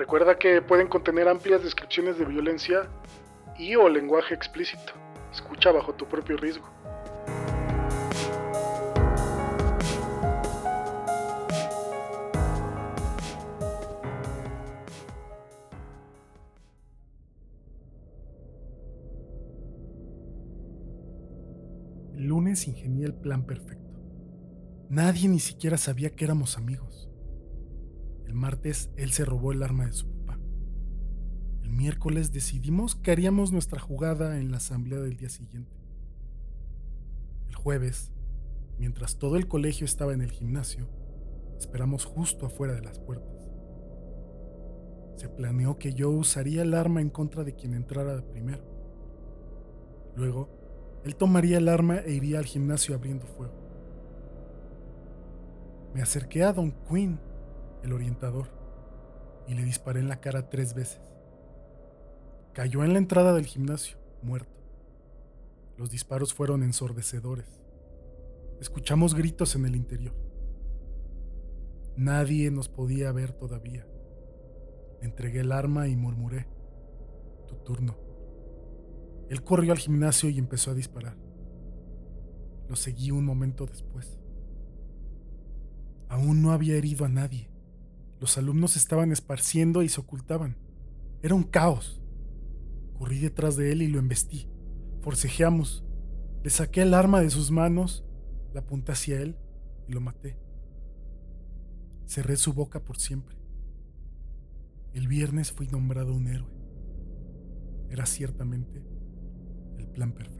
Recuerda que pueden contener amplias descripciones de violencia y o lenguaje explícito. Escucha bajo tu propio riesgo. Lunes ingenié el plan perfecto. Nadie ni siquiera sabía que éramos amigos. El martes él se robó el arma de su papá. El miércoles decidimos que haríamos nuestra jugada en la asamblea del día siguiente. El jueves, mientras todo el colegio estaba en el gimnasio, esperamos justo afuera de las puertas. Se planeó que yo usaría el arma en contra de quien entrara primero. Luego, él tomaría el arma e iría al gimnasio abriendo fuego. Me acerqué a Don Quinn, el orientador, y le disparé en la cara tres veces. Cayó en la entrada del gimnasio, muerto. Los disparos fueron ensordecedores. Escuchamos gritos en el interior. Nadie nos podía ver todavía. Entregué el arma y murmuré, tu turno. Él corrió al gimnasio y empezó a disparar. Lo seguí un momento después. Aún no había herido a nadie. Los alumnos estaban esparciendo y se ocultaban. Era un caos. Corrí detrás de él y lo embestí. Forcejeamos. Le saqué el arma de sus manos, la apunté hacia él y lo maté. Cerré su boca por siempre. El viernes fui nombrado un héroe. Era ciertamente el plan perfecto.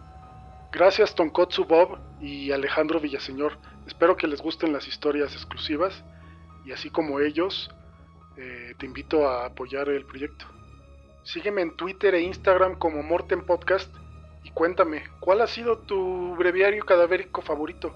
Gracias Tonkotsu Bob y Alejandro Villaseñor. Espero que les gusten las historias exclusivas y así como ellos, eh, te invito a apoyar el proyecto. Sígueme en Twitter e Instagram como Morten Podcast y cuéntame, ¿cuál ha sido tu breviario cadavérico favorito?